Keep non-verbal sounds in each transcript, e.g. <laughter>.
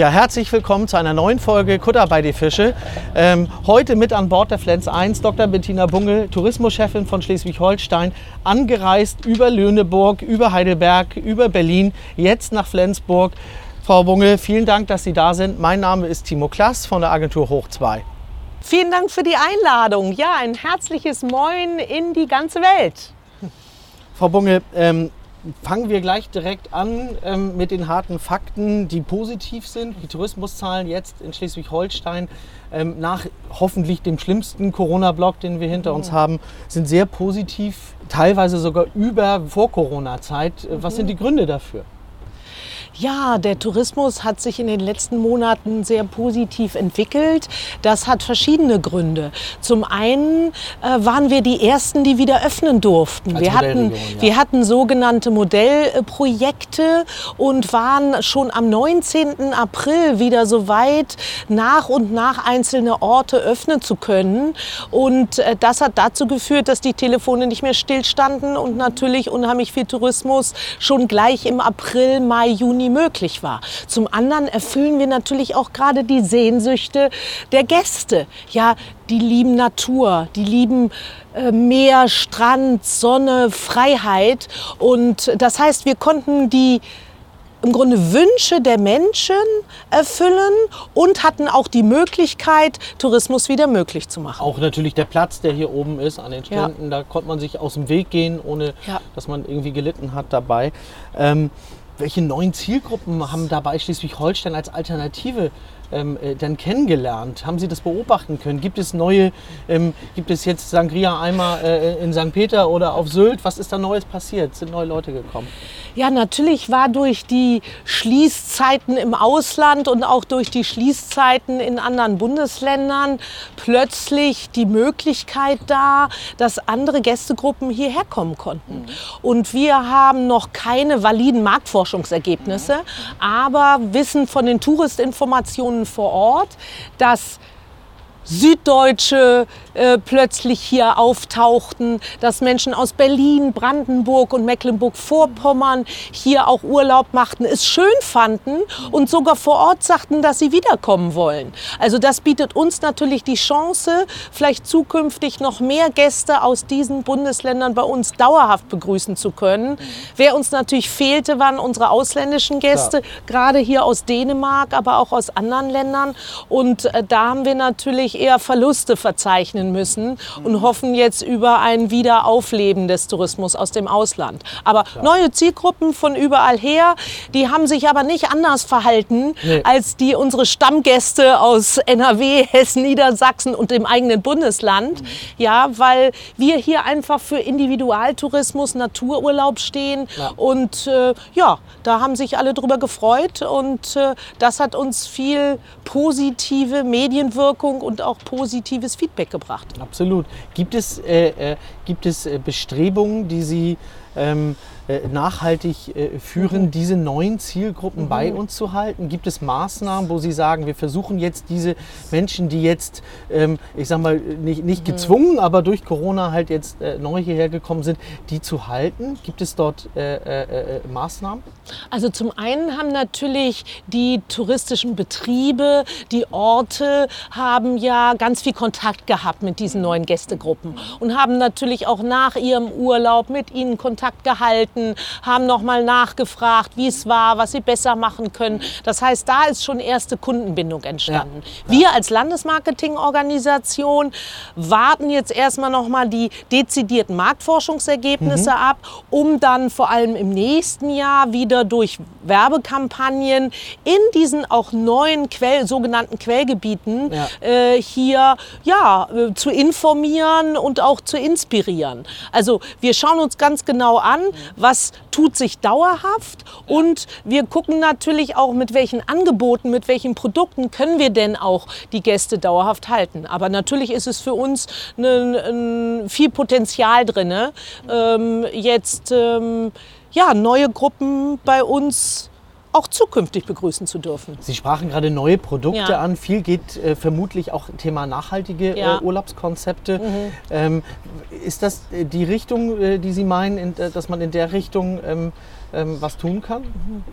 Ja, herzlich willkommen zu einer neuen Folge Kutter bei die Fische. Ähm, heute mit an Bord der Flens 1 Dr. Bettina Bungel, Tourismuschefin von Schleswig-Holstein, angereist über Lüneburg, über Heidelberg, über Berlin, jetzt nach Flensburg. Frau Bungel, vielen Dank, dass Sie da sind. Mein Name ist Timo Klass von der Agentur Hoch 2. Vielen Dank für die Einladung. Ja, ein herzliches Moin in die ganze Welt. Frau Bungel, ähm, Fangen wir gleich direkt an ähm, mit den harten Fakten, die positiv sind. Die Tourismuszahlen jetzt in Schleswig-Holstein ähm, nach hoffentlich dem schlimmsten Corona-Block, den wir hinter uns mhm. haben, sind sehr positiv, teilweise sogar über Vor-Corona-Zeit. Was sind die Gründe dafür? Ja, der Tourismus hat sich in den letzten Monaten sehr positiv entwickelt. Das hat verschiedene Gründe. Zum einen äh, waren wir die Ersten, die wieder öffnen durften. wir hatten, ja. wir hatten sogenannte Modellprojekte und waren schon am 19. April wieder so weit, nach und nach einzelne Orte öffnen zu können. Und äh, das hat dazu geführt, dass die Telefone nicht mehr stillstanden und natürlich unheimlich viel Tourismus schon gleich im April, Mai, Juni möglich war. Zum anderen erfüllen wir natürlich auch gerade die Sehnsüchte der Gäste. Ja, die lieben Natur, die lieben äh, Meer, Strand, Sonne, Freiheit. Und das heißt, wir konnten die im Grunde Wünsche der Menschen erfüllen und hatten auch die Möglichkeit, Tourismus wieder möglich zu machen. Auch natürlich der Platz, der hier oben ist an den Stränden, ja. da konnte man sich aus dem Weg gehen, ohne ja. dass man irgendwie gelitten hat dabei. Ähm, welche neuen Zielgruppen haben dabei Schleswig-Holstein als Alternative ähm, äh, denn kennengelernt? Haben Sie das beobachten können? Gibt es neue, ähm, gibt es jetzt Sangria-Eimer äh, in St. Peter oder auf Sylt? Was ist da Neues passiert? Sind neue Leute gekommen? Ja, natürlich war durch die Schließzeiten im Ausland und auch durch die Schließzeiten in anderen Bundesländern plötzlich die Möglichkeit da, dass andere Gästegruppen hierher kommen konnten. Mhm. Und wir haben noch keine validen Marktforschungsergebnisse, mhm. aber wissen von den Touristinformationen vor Ort, dass Süddeutsche äh, plötzlich hier auftauchten, dass Menschen aus Berlin, Brandenburg und Mecklenburg-Vorpommern hier auch Urlaub machten, es schön fanden und sogar vor Ort sagten, dass sie wiederkommen wollen. Also das bietet uns natürlich die Chance, vielleicht zukünftig noch mehr Gäste aus diesen Bundesländern bei uns dauerhaft begrüßen zu können. Wer uns natürlich fehlte, waren unsere ausländischen Gäste, Klar. gerade hier aus Dänemark, aber auch aus anderen Ländern. Und äh, da haben wir natürlich eher Verluste verzeichnen müssen und hoffen jetzt über ein Wiederaufleben des Tourismus aus dem Ausland. Aber Klar. neue Zielgruppen von überall her, die haben sich aber nicht anders verhalten nee. als die unsere Stammgäste aus NRW, <laughs> Hessen, Niedersachsen und dem eigenen Bundesland. Mhm. Ja, weil wir hier einfach für Individualtourismus, Natururlaub stehen ja. und äh, ja, da haben sich alle drüber gefreut und äh, das hat uns viel positive Medienwirkung und auch positives Feedback gebracht. Absolut. Gibt es, äh, äh, gibt es äh, Bestrebungen, die Sie ähm, äh, nachhaltig äh, führen, mhm. diese neuen Zielgruppen mhm. bei uns zu halten? Gibt es Maßnahmen, wo Sie sagen, wir versuchen jetzt diese Menschen, die jetzt, ähm, ich sag mal, nicht, nicht mhm. gezwungen, aber durch Corona halt jetzt äh, neu hierher gekommen sind, die zu halten? Gibt es dort äh, äh, äh, Maßnahmen? Also zum einen haben natürlich die touristischen Betriebe, die Orte haben ja ganz viel Kontakt gehabt mit diesen neuen Gästegruppen und haben natürlich auch nach ihrem Urlaub mit ihnen Kontakt gehalten Kunden, haben nochmal nachgefragt, wie es war, was sie besser machen können. Das heißt, da ist schon erste Kundenbindung entstanden. Ja. Wir als Landesmarketingorganisation warten jetzt erstmal nochmal die dezidierten Marktforschungsergebnisse mhm. ab, um dann vor allem im nächsten Jahr wieder durch Werbekampagnen in diesen auch neuen Quell, sogenannten Quellgebieten ja. äh, hier ja, äh, zu informieren und auch zu inspirieren. Also wir schauen uns ganz genau an, was tut sich dauerhaft und wir gucken natürlich auch, mit welchen Angeboten, mit welchen Produkten können wir denn auch die Gäste dauerhaft halten. Aber natürlich ist es für uns ne, viel Potenzial drin, ähm, jetzt ähm, ja, neue Gruppen bei uns auch zukünftig begrüßen zu dürfen. Sie sprachen gerade neue Produkte ja. an. Viel geht äh, vermutlich auch Thema nachhaltige ja. äh, Urlaubskonzepte. Mhm. Ähm, ist das äh, die Richtung, äh, die Sie meinen, in, äh, dass man in der Richtung ähm, ähm, was tun kann? Mhm.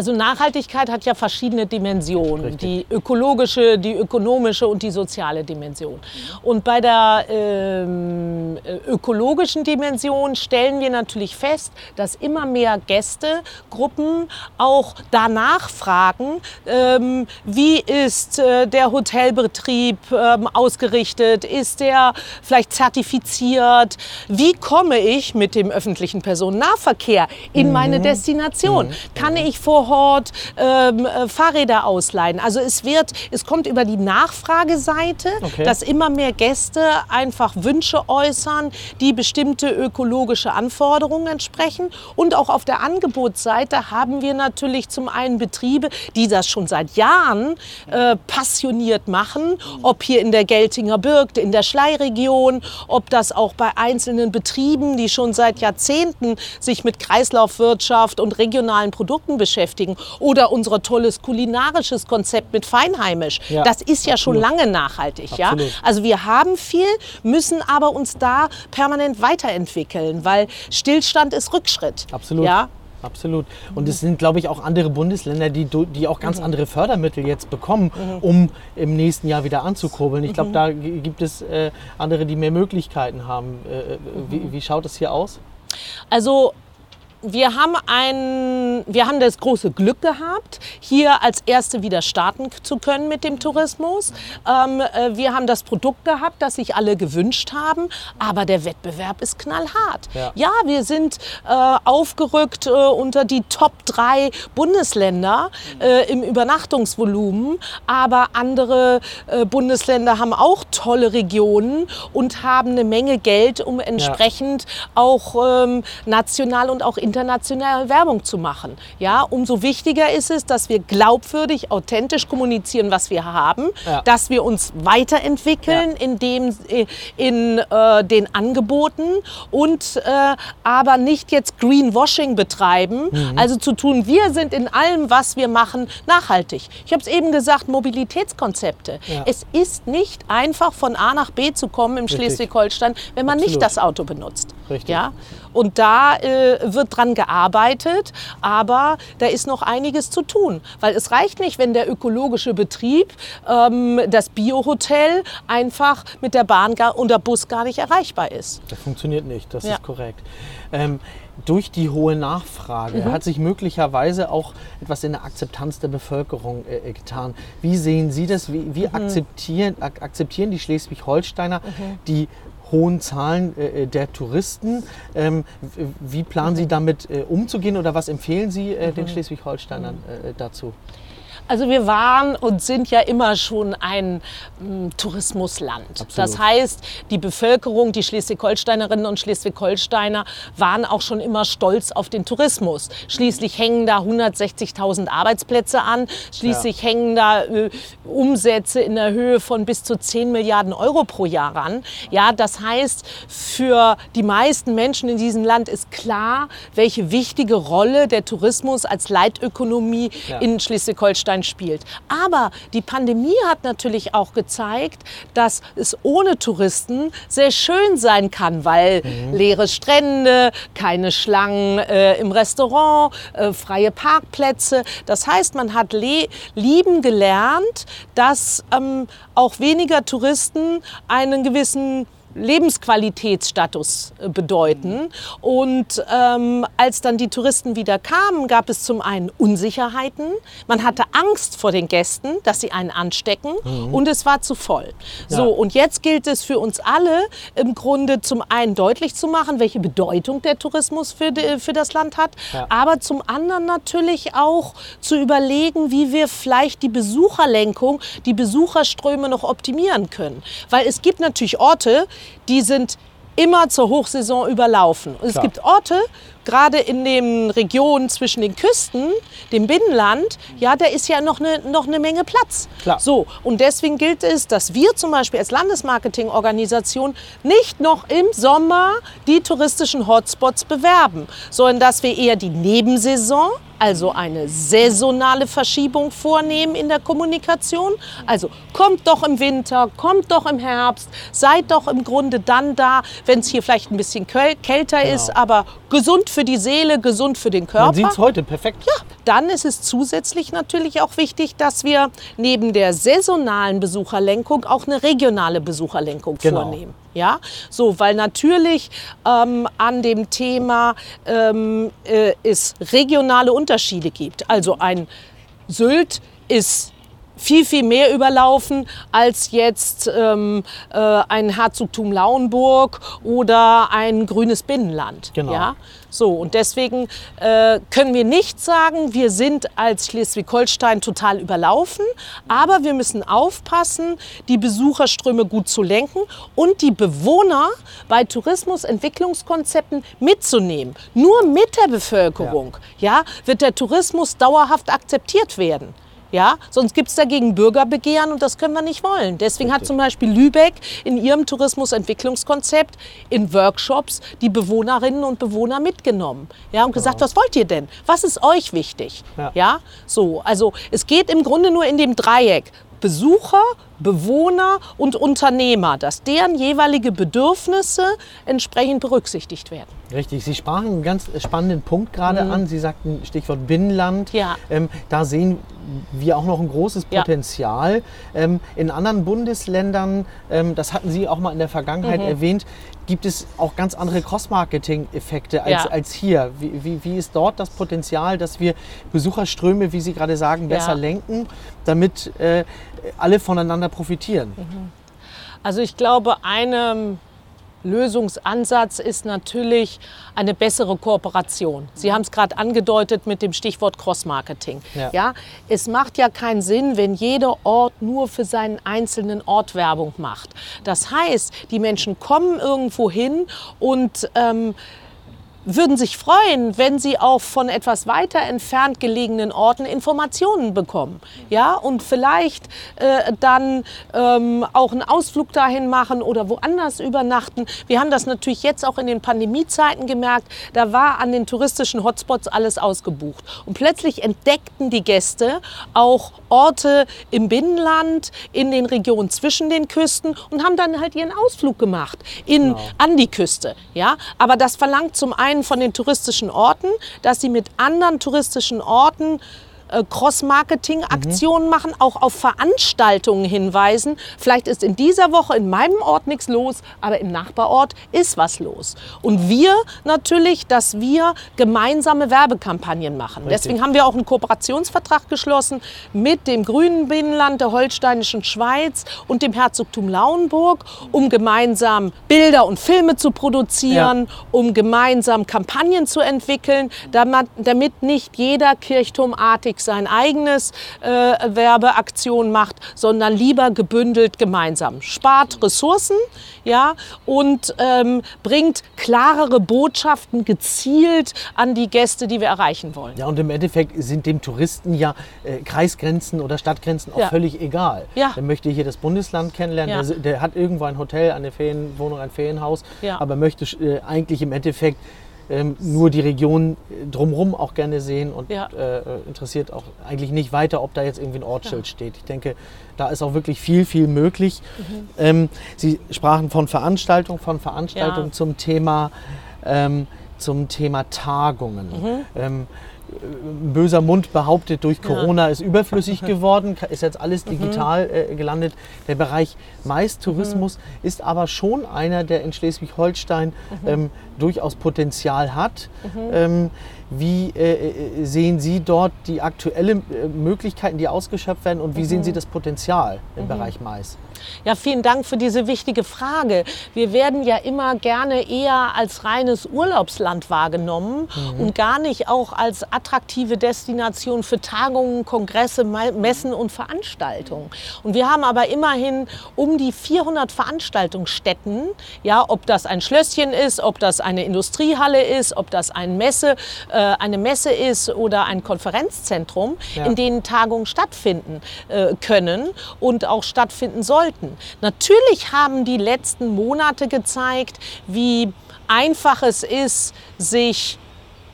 Also Nachhaltigkeit hat ja verschiedene Dimensionen. Richtig. Die ökologische, die ökonomische und die soziale Dimension. Und bei der ähm, äh, ökologischen Dimension stellen wir natürlich fest, dass immer mehr Gästegruppen auch danach fragen, ähm, wie ist äh, der Hotelbetrieb ähm, ausgerichtet, ist der vielleicht zertifiziert, wie komme ich mit dem öffentlichen Personennahverkehr in meine Destination, kann ich vor Ort ähm, äh, Fahrräder ausleihen. Also es wird, es kommt über die Nachfrageseite, Okay. dass immer mehr Gäste einfach Wünsche äußern, die bestimmte ökologische Anforderungen entsprechen. Und auch auf der Angebotsseite haben wir natürlich zum einen Betriebe, die das schon seit Jahren äh, passioniert machen, ob hier in der Geltinger Birk, in der Schleiregion, ob das auch bei einzelnen Betrieben, die schon seit Jahrzehnten sich mit Kreislaufwirtschaft und regionalen Produkten beschäftigen oder unser tolles kulinarisches Konzept mit Feinheimisch. Ja, das ist ja schon absolut. lange nachhaltig. Ja? Also wir haben viel, müssen aber uns da permanent weiterentwickeln, weil Stillstand ist Rückschritt. Absolut. Ja? Absolut. Und es sind, glaube ich, auch andere Bundesländer, die, die auch Mhm. ganz andere Fördermittel jetzt bekommen, um im nächsten Jahr wieder anzukurbeln. Ich Mhm. glaube, da gibt es äh, andere, die mehr Möglichkeiten haben. Äh, äh, Mhm. wie, wie schaut es hier aus? Also wir haben, ein, wir haben das große Glück gehabt, hier als Erste wieder starten zu können mit dem Tourismus. Ähm, äh, wir haben das Produkt gehabt, das sich alle gewünscht haben, aber der Wettbewerb ist knallhart. Ja. wir sind äh, aufgerückt äh, unter die Top 3 Bundesländer äh, im Übernachtungsvolumen, aber andere äh, Bundesländer haben auch tolle Regionen und haben eine Menge Geld, um entsprechend auch ähm, national und auch international Werbung zu machen. Ja, umso wichtiger ist es, dass wir glaubwürdig, authentisch kommunizieren, was wir haben, Ja. dass wir uns weiterentwickeln in, dem, äh, in äh, den Angeboten und äh, aber nicht jetzt Greenwashing betreiben, Mhm. also zu tun, wir sind in allem, was wir machen, nachhaltig. Ich habe es eben gesagt, Mobilitätskonzepte. Ja. Es ist nicht einfach von A nach B zu kommen im. Schleswig-Holstein, wenn man nicht Absolut. das Auto benutzt. Richtig. Ja? Und da äh, wird dran gearbeitet, aber da ist noch einiges zu tun. Weil es reicht nicht, wenn der ökologische Betrieb, ähm, das Biohotel, einfach mit der Bahn und der Bus gar nicht erreichbar ist. Das funktioniert nicht, das Ja. ist korrekt. Ähm, durch die hohe Nachfrage Mhm. hat sich möglicherweise auch etwas in der Akzeptanz der Bevölkerung äh, äh, getan. Wie sehen Sie das? Wie, wie Mhm. akzeptieren, ak akzeptieren die Schleswig-Holsteiner die hohen Zahlen äh, äh, der Touristen? Ähm, wie planen Mhm. Sie damit äh, umzugehen oder was empfehlen Sie äh, den Schleswig-Holsteinern Mhm. äh, dazu? Also wir waren und sind ja immer schon ein mm, Tourismusland. Absolut. Das heißt, die Bevölkerung, die Schleswig-Holsteinerinnen und Schleswig-Holsteiner waren auch schon immer stolz auf den Tourismus. Schließlich hängen da 160.000 Arbeitsplätze an. Schließlich hängen da äh, Umsätze in der Höhe von bis zu 10 Milliarden Euro pro Jahr an. Ja, das heißt, für die meisten Menschen in diesem Land ist klar, welche wichtige Rolle der Tourismus als Leitökonomie Ja. in Schleswig-Holstein spielt. Aber die Pandemie hat natürlich auch gezeigt, dass es ohne Touristen sehr schön sein kann, weil leere Strände, keine Schlangen äh, im Restaurant, äh, freie Parkplätze. Das heißt, man hat lieben gelernt, dass ähm, auch weniger Touristen einen gewissen Lebensqualitätsstatus äh, bedeuten. Und ähm, als dann die Touristen wieder kamen, gab es zum einen Unsicherheiten. Man hatte Angst vor den Gästen, dass sie einen anstecken und es war zu voll. So, und jetzt gilt es für uns alle im Grunde zum einen deutlich zu machen, welche Bedeutung der Tourismus für, die, für das Land hat, Ja. aber zum anderen natürlich auch zu überlegen, wie wir vielleicht die Besucherlenkung, die Besucherströme noch optimieren können. Weil es gibt natürlich Orte, die sind immer zur Hochsaison überlaufen. Und es gibt Orte, gerade in den Regionen zwischen den Küsten, dem Binnenland, ja, da ist ja noch eine, noch eine Menge Platz. Klar. So, und deswegen gilt es, dass wir zum Beispiel als Landesmarketingorganisation nicht noch im Sommer die touristischen Hotspots bewerben, sondern dass wir eher die Nebensaison also eine saisonale Verschiebung vornehmen in der Kommunikation. Also kommt doch im Winter, kommt doch im Herbst, seid doch im Grunde dann da, wenn es hier vielleicht ein bisschen kälter genau. ist, aber gesund für die Seele, gesund für den Körper. Man sieht es heute perfekt. Ja, dann ist es zusätzlich natürlich auch wichtig, dass wir neben der saisonalen Besucherlenkung auch eine regionale Besucherlenkung genau. vornehmen. Ja, so, weil natürlich ähm, an dem Thema ähm, äh, es regionale Unterschiede gibt. Also ein Sylt ist viel, viel mehr überlaufen als jetzt ähm, äh, ein Herzogtum Lauenburg oder ein grünes Binnenland. Genau. Ja? So, und deswegen äh, können wir nicht sagen, wir sind als Schleswig-Holstein total überlaufen, aber wir müssen aufpassen, die Besucherströme gut zu lenken und die Bewohner bei Tourismusentwicklungskonzepten mitzunehmen. Nur mit der Bevölkerung ja. ja wird der Tourismus dauerhaft akzeptiert werden. Ja, sonst gibt es dagegen Bürgerbegehren und das können wir nicht wollen. Deswegen hat zum Beispiel Lübeck in ihrem Tourismusentwicklungskonzept in Workshops die Bewohnerinnen und Bewohner mitgenommen. Ja, und gesagt, genau. was wollt ihr denn? Was ist euch wichtig? Ja. ja, so. Also es geht im Grunde nur in dem Dreieck. Besucher, Bewohner und Unternehmer, dass deren jeweilige Bedürfnisse entsprechend berücksichtigt werden. Richtig, Sie sprachen einen ganz spannenden Punkt gerade mhm. an. Sie sagten Stichwort Binnenland. Ja. Ähm, da sehen wir auch noch ein großes Potenzial. Ja. Ähm, in anderen Bundesländern, ähm, das hatten Sie auch mal in der Vergangenheit mhm. erwähnt, gibt es auch ganz andere Cross-Marketing-Effekte als, ja. als hier. Wie, wie, wie, ist dort das Potenzial, dass wir Besucherströme, wie Sie gerade sagen, besser ja. lenken, damit äh, alle voneinander profitieren? Mhm. Also ich glaube, eine Lösungsansatz ist natürlich eine bessere Kooperation. Sie haben es gerade angedeutet mit dem Stichwort Cross-Marketing. Ja. ja. es macht ja keinen Sinn, wenn jeder Ort nur für seinen einzelnen Ort Werbung macht. Das heißt, die Menschen kommen irgendwo hin und ähm, würden sich freuen, wenn sie auch von etwas weiter entfernt gelegenen Orten Informationen bekommen. Ja, und vielleicht äh, dann ähm, auch einen Ausflug dahin machen oder woanders übernachten. Wir haben das natürlich jetzt auch in den Pandemiezeiten gemerkt. Da war an den touristischen Hotspots alles ausgebucht. Und plötzlich entdeckten die Gäste auch Orte im Binnenland, in den Regionen zwischen den Küsten und haben dann halt ihren Ausflug gemacht in, genau. an die Küste. Ja, aber das verlangt zum einen einen von den touristischen Orten, dass sie mit anderen touristischen Orten äh, Cross-Marketing-Aktionen mhm. machen, auch auf Veranstaltungen hinweisen. Vielleicht ist in dieser Woche in meinem Ort nichts los, aber im Nachbarort ist was los. Und wir natürlich, dass wir gemeinsame Werbekampagnen machen. Richtig. Deswegen haben wir auch einen Kooperationsvertrag geschlossen mit dem Grünen Binnenland der Holsteinischen Schweiz und dem Herzogtum Lauenburg, um gemeinsam Bilder und Filme zu produzieren, ja. um gemeinsam Kampagnen zu entwickeln, damit, damit nicht jeder kirchturmartig sein eigenes äh, Werbeaktion macht, sondern lieber gebündelt gemeinsam. Spart Ressourcen ja, und ähm, bringt klarere Botschaften gezielt an die Gäste, die wir erreichen wollen. Ja, und im Endeffekt sind dem Touristen ja äh, Kreisgrenzen oder Stadtgrenzen auch ja. völlig egal. Ja. Der möchte hier das Bundesland kennenlernen, ja. der, der, hat irgendwo ein Hotel, eine Ferienwohnung, ein Ferienhaus, ja. aber möchte äh, eigentlich im Endeffekt ähm, nur die Region drumherum auch gerne sehen und ja. äh, interessiert auch eigentlich nicht weiter, ob da jetzt irgendwie ein Ortsschild ja. steht. Ich denke, da ist auch wirklich viel, viel möglich. Mhm. Ähm, Sie sprachen von Veranstaltungen, von Veranstaltungen ja. zum Thema ähm, zum Thema Tagungen. Mhm. Ähm, böser Mund behauptet, durch Corona ja. ist überflüssig <laughs> geworden, ist jetzt alles mhm. digital mhm. äh, gelandet. Der Bereich Maistourismus mhm. ist aber schon einer, der in Schleswig-Holstein mhm. ähm, durchaus Potenzial hat. Mhm. Ähm, wie äh, äh, sehen Sie dort die aktuellen äh, Möglichkeiten, die ausgeschöpft werden und wie sehen Sie das Potenzial im Bereich Mais? Ja, vielen Dank für diese wichtige Frage. Wir werden ja immer gerne eher als reines Urlaubsland wahrgenommen mhm. und gar nicht auch als attraktive Destination für Tagungen, Kongresse, Messen und Veranstaltungen. Und wir haben aber immerhin um die 400 Veranstaltungsstätten, ja, ob das ein Schlösschen ist, ob das eine Industriehalle ist, ob das ein Messe, äh, eine Messe ist oder ein Konferenzzentrum, ja. in denen Tagungen stattfinden äh, können und auch stattfinden sollten sollten. Natürlich haben die letzten Monate gezeigt, wie einfach es ist, sich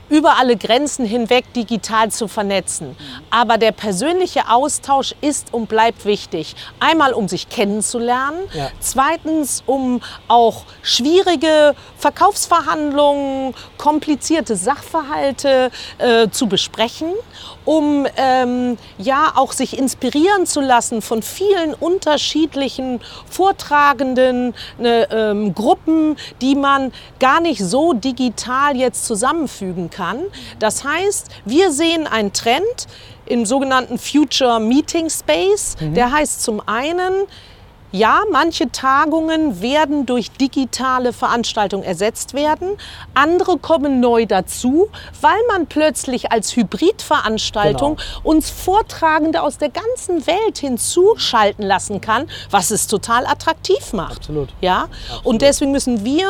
über alle Grenzen hinweg digital zu vernetzen. Aber der persönliche Austausch ist und bleibt wichtig. Einmal, um sich kennenzulernen. Ja. Zweitens, um auch schwierige Verkaufsverhandlungen, komplizierte Sachverhalte äh, zu besprechen. Um ähm, ja auch sich inspirieren zu lassen von vielen unterschiedlichen Vortragenden, ne, ähm, Gruppen, die man gar nicht so digital jetzt zusammenfügen kann. Das heißt, wir sehen einen Trend im sogenannten Future Meeting Space. Der heißt zum einen, ja, manche Tagungen werden durch digitale Veranstaltungen ersetzt werden. Andere kommen neu dazu, weil man plötzlich als Hybridveranstaltung uns Vortragende aus der ganzen Welt hinzuschalten lassen kann, was es total attraktiv macht. Absolut. Ja? Und deswegen müssen wir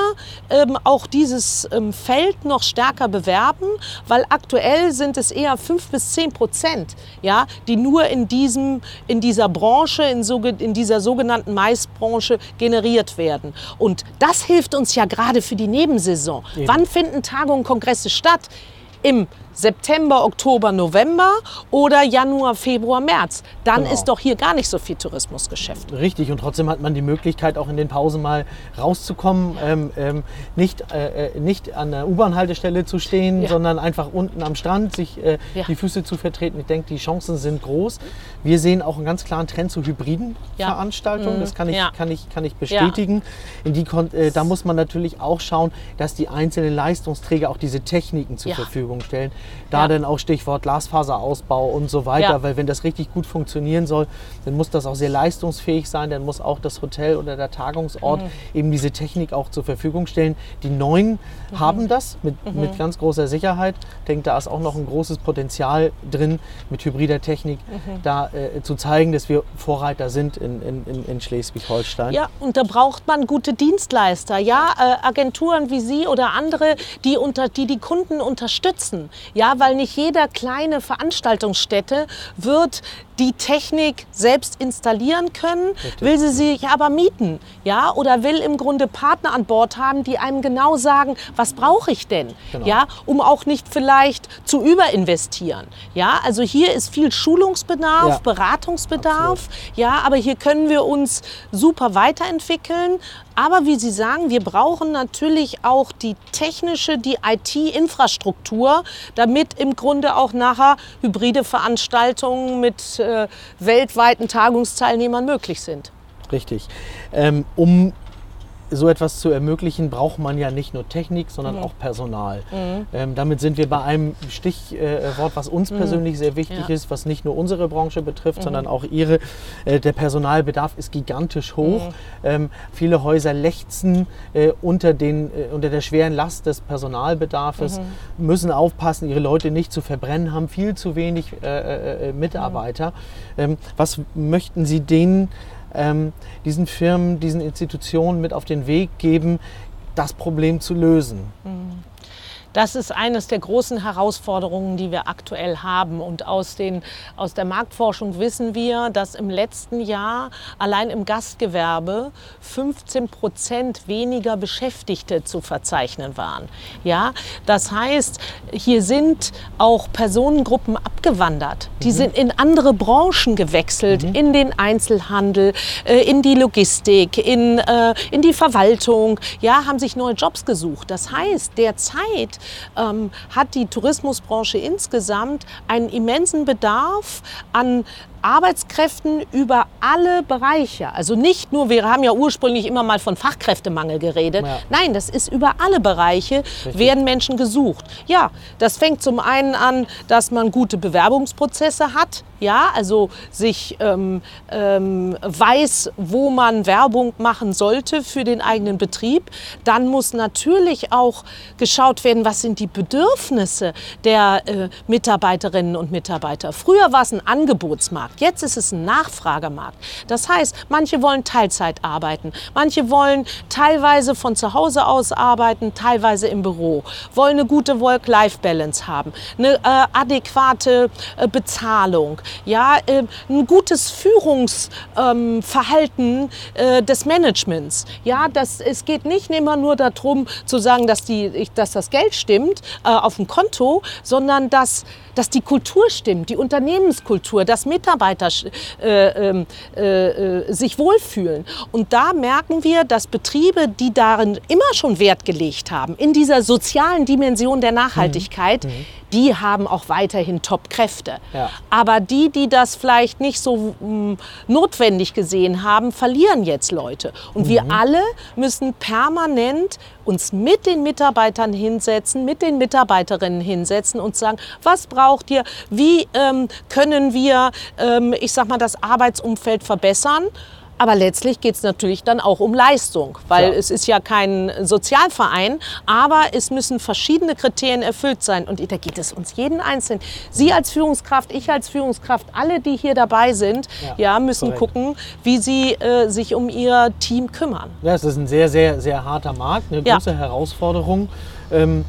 ähm, auch dieses ähm, Feld noch stärker bewerben, weil aktuell sind es eher fünf bis zehn Prozent, ja, die nur in, diesem, in dieser Branche, in, so, in dieser sogenannten Maisbranche generiert werden. Und das hilft uns ja gerade für die Nebensaison. Eben. Wann finden Tagungen, Kongresse statt? Im September, Oktober, November oder Januar, Februar, März. Dann Genau. ist doch hier gar nicht so viel Tourismusgeschäft. Richtig, und trotzdem hat man die Möglichkeit, auch in den Pausen mal rauszukommen, ähm, ähm, nicht, äh, äh, nicht an der U-Bahn-Haltestelle zu stehen, Ja. sondern einfach unten am Strand sich äh, Ja. die Füße zu vertreten. Ich denke, die Chancen sind groß. Wir sehen auch einen ganz klaren Trend zu hybriden Ja. Veranstaltungen. Mhm. Das kann ich, kann ich, kann ich bestätigen. Die, äh, da muss man natürlich auch schauen, dass die einzelnen Leistungsträger auch diese Techniken zur Ja. Verfügung stellen. Da Ja. dann auch Stichwort Glasfaserausbau und so weiter, Ja. weil wenn das richtig gut funktionieren soll, dann muss das auch sehr leistungsfähig sein, dann muss auch das Hotel oder der Tagungsort Mhm. eben diese Technik auch zur Verfügung stellen. Die neuen Mhm. haben das mit, mit ganz großer Sicherheit. Ich denke, da ist auch noch ein großes Potenzial drin, mit hybrider Technik Mhm. da äh, zu zeigen, dass wir Vorreiter sind in, in, in, in Schleswig-Holstein. Ja, und da braucht man gute Dienstleister, ja, äh, Agenturen wie Sie oder andere, die, unter, die die Kunden unterstützen. Ja, weil nicht jeder kleine Veranstaltungsstätte wird die Technik selbst installieren können, will sie sich aber mieten, ja, oder will im Grunde Partner an Bord haben, die einem genau sagen, was brauche ich denn, Genau. ja, um auch nicht vielleicht zu überinvestieren, ja, also hier ist viel Schulungsbedarf, Ja. Beratungsbedarf, ja, aber hier können wir uns super weiterentwickeln. Aber wie Sie sagen, wir brauchen natürlich auch die technische, die IT-Infrastruktur, damit im Grunde auch nachher hybride Veranstaltungen mit äh, weltweiten Tagungsteilnehmern möglich sind. Richtig. Ähm, um so etwas zu ermöglichen, braucht man ja nicht nur Technik, sondern Mhm. auch Personal. Ähm, damit sind wir bei einem Stichwort, äh, was uns persönlich sehr wichtig Mhm. Ja. Mhm. ist, was nicht nur unsere Branche betrifft, sondern auch ihre. Äh, der Personalbedarf ist gigantisch hoch. Mhm. Ähm, viele Häuser lechzen äh, unter, den, äh, unter der schweren Last des Personalbedarfes, Mhm. müssen aufpassen, ihre Leute nicht zu verbrennen, haben viel zu wenig äh, äh, Mitarbeiter. Ähm, was möchten Sie denen ähm, diesen Firmen, diesen Institutionen mit auf den Weg geben, das Problem zu lösen. Das ist eines der großen Herausforderungen, die wir aktuell haben. Und aus, den, aus der Marktforschung wissen wir, dass im letzten Jahr allein im Gastgewerbe 15 Prozent weniger Beschäftigte zu verzeichnen waren. Ja, das heißt, hier sind auch Personengruppen abgewandert. Die sind in andere Branchen gewechselt, in den Einzelhandel, äh, in die Logistik, in, äh, in die Verwaltung, ja, haben sich neue Jobs gesucht. Das heißt, derzeit ähm, hat die Tourismusbranche insgesamt einen immensen Bedarf an Arbeitskräften über alle Bereiche. Also nicht nur, wir haben ja ursprünglich immer mal von Fachkräftemangel geredet. Ja. Nein, das ist über alle Bereiche werden Menschen gesucht. Ja, das fängt zum einen an, dass man gute Bewerbungsprozesse hat. Ja, also sich ähm, ähm, weiß, wo man Werbung machen sollte für den eigenen Betrieb. Dann muss natürlich auch geschaut werden, was sind die Bedürfnisse der äh, Mitarbeiterinnen und Mitarbeiter. Früher war es ein Angebotsmarkt. Jetzt ist es ein Nachfragemarkt. Das heißt, manche wollen Teilzeit arbeiten, manche wollen teilweise von zu Hause aus arbeiten, teilweise im Büro, wollen eine gute Work-Life-Balance haben, eine äh, adäquate äh, Bezahlung, ja, äh, ein gutes Führungsverhalten ähm, des Managements. Ja, das, es geht nicht immer nur darum zu sagen, dass, die, dass das Geld stimmt äh, auf dem Konto, sondern dass dass die Kultur stimmt, die Unternehmenskultur, dass Mitarbeiter äh, ähm, äh, äh, sich wohlfühlen. Und da merken wir, dass Betriebe, die darin immer schon Wert gelegt haben, in dieser sozialen Dimension der Nachhaltigkeit, mhm. Mhm die haben auch weiterhin Top-Kräfte. Ja. Aber die, die das vielleicht nicht so mh, mm, notwendig gesehen haben, verlieren jetzt Leute. Und mhm. wir alle müssen permanent uns mit den Mitarbeitern hinsetzen, mit den Mitarbeiterinnen hinsetzen und sagen, was braucht ihr, wie ähm, können wir, ähm, ich sag mal, das Arbeitsumfeld verbessern. Aber letztlich geht es natürlich dann auch um Leistung, weil ja. es ist ja kein Sozialverein, aber es müssen verschiedene Kriterien erfüllt sein. Und da geht es uns jeden Einzelnen. Sie als Führungskraft, ich als Führungskraft, alle, die hier dabei sind, ja, ja müssen korrekt. gucken, wie sie äh, sich um ihr Team kümmern. Ja, es ist ein sehr, sehr, sehr harter Markt, eine große ja. Herausforderung. Ähm,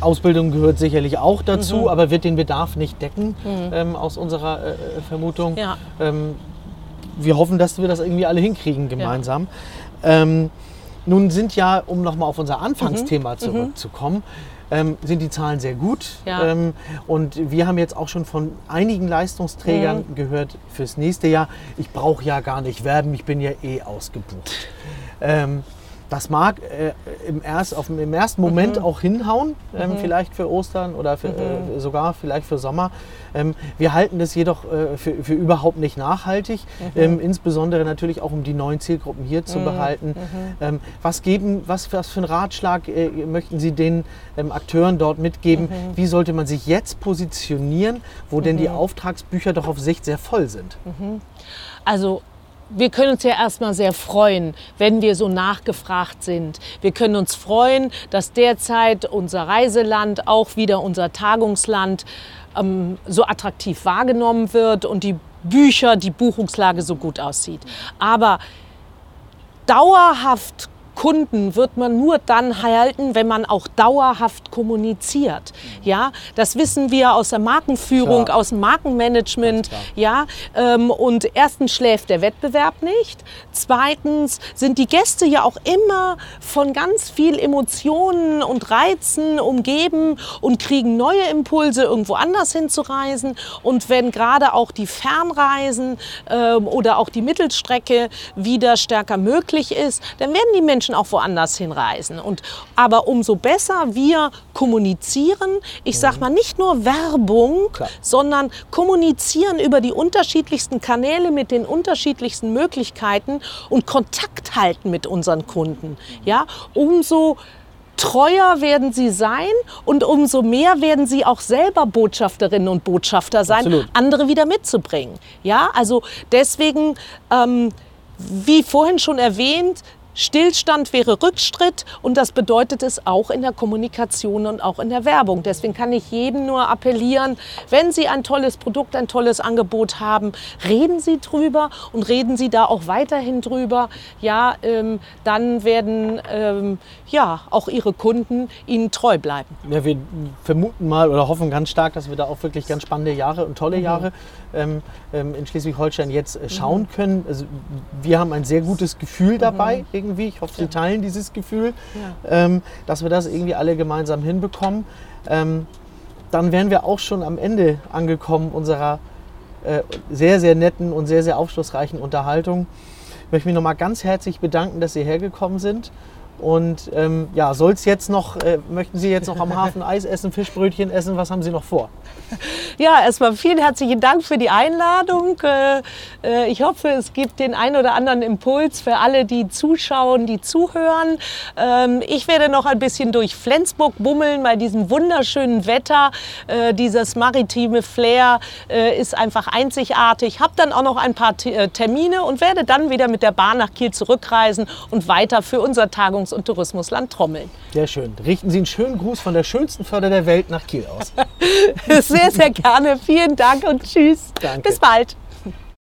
Ausbildung gehört sicherlich auch dazu, mhm. aber wird den Bedarf nicht decken, mhm. ähm, aus unserer äh, Vermutung. Ja. Ähm, wir hoffen, dass wir das irgendwie alle hinkriegen gemeinsam. Ja. Ähm, nun sind ja, um nochmal auf unser Anfangsthema mhm. zurückzukommen, ähm, sind die Zahlen sehr gut. Ja. Ähm, und wir haben jetzt auch schon von einigen Leistungsträgern mhm. gehört fürs nächste Jahr, ich brauche ja gar nicht werben, ich bin ja eh ausgebucht. Ähm, das mag äh, im, erst, auf, im ersten Moment mhm. auch hinhauen, ähm, mhm. vielleicht für Ostern oder für, mhm. äh, sogar vielleicht für Sommer. Ähm, wir halten das jedoch äh, für, für, überhaupt nicht nachhaltig, mhm. ähm, insbesondere natürlich auch um die neuen Zielgruppen hier zu mhm. behalten. Mhm. Ähm, was, geben, was, was für einen Ratschlag äh, möchten Sie den ähm, Akteuren dort mitgeben? Wie sollte man sich jetzt positionieren, wo denn die Auftragsbücher doch auf Sicht sehr voll sind? Also wir können uns ja erstmal sehr freuen, wenn wir so nachgefragt sind. Wir können uns freuen, dass derzeit unser Reiseland, auch wieder unser Tagungsland, ähm, so attraktiv wahrgenommen wird und die Bücher, die Buchungslage so gut aussieht. Aber dauerhaft Kunden wird man nur dann halten, wenn man auch dauerhaft kommuniziert. Ja, das wissen wir aus der Markenführung, Klar. aus dem Markenmanagement. Ja, ähm, und erstens schläft der Wettbewerb nicht. Zweitens sind die Gäste ja auch immer von ganz viel Emotionen und Reizen umgeben und kriegen neue Impulse, irgendwo anders hinzureisen. Und wenn gerade auch die Fernreisen ähm, oder auch die Mittelstrecke wieder stärker möglich ist, dann werden die Menschen Menschen auch woanders hinreisen. Und, aber umso besser wir kommunizieren, ich sage mal nicht nur Werbung, Klar. sondern kommunizieren über die unterschiedlichsten Kanäle mit den unterschiedlichsten Möglichkeiten und Kontakt halten mit unseren Kunden, ja, umso treuer werden sie sein und umso mehr werden sie auch selber Botschafterinnen und Botschafter sein, Absolut. andere wieder mitzubringen. Ja, also deswegen, ähm, wie vorhin schon erwähnt, Stillstand wäre Rückschritt und das bedeutet es auch in der Kommunikation und auch in der Werbung. Deswegen kann ich jedem nur appellieren, wenn Sie ein tolles Produkt, ein tolles Angebot haben, reden Sie drüber und reden Sie da auch weiterhin drüber. Ja, ähm, dann werden ähm, ja auch Ihre Kunden Ihnen treu bleiben. Ja, wir vermuten mal oder hoffen ganz stark, dass wir da auch wirklich ganz spannende Jahre und tolle mhm. Jahre ähm in Schleswig-Holstein jetzt äh, schauen mhm. können. Also, wir haben ein sehr gutes Gefühl dabei. Mhm irgendwie. Ich hoffe, Sie teilen dieses Gefühl, ähm, dass wir das irgendwie alle gemeinsam hinbekommen. Ähm, dann wären wir auch schon am Ende angekommen unserer äh, sehr, sehr netten und sehr, sehr aufschlussreichen Unterhaltung. Ich möchte mich nochmal ganz herzlich bedanken, dass Sie hergekommen sind. Und ähm, ja, soll es jetzt noch, äh, möchten Sie jetzt noch am Hafen <laughs> Eis essen, Fischbrötchen essen? Was haben Sie noch vor? Ja, erstmal vielen herzlichen Dank für die Einladung. Äh, äh, ich hoffe, es gibt den ein oder anderen Impuls für alle, die zuschauen, die zuhören. Ähm, ich werde noch ein bisschen durch Flensburg bummeln bei diesem wunderschönen Wetter. Äh, dieses maritime Flair äh, ist einfach einzigartig. Habe dann auch noch ein paar äh, Termine und werde dann wieder mit der Bahn nach Kiel zurückreisen und weiter für unser Tagung Erholungs- und Tourismusland Trommeln. Sehr schön. Richten Sie einen schönen Gruß von der schönsten Förder der Welt nach Kiel aus. <laughs> sehr, sehr gerne. Vielen Dank und tschüss. Danke. Bis bald.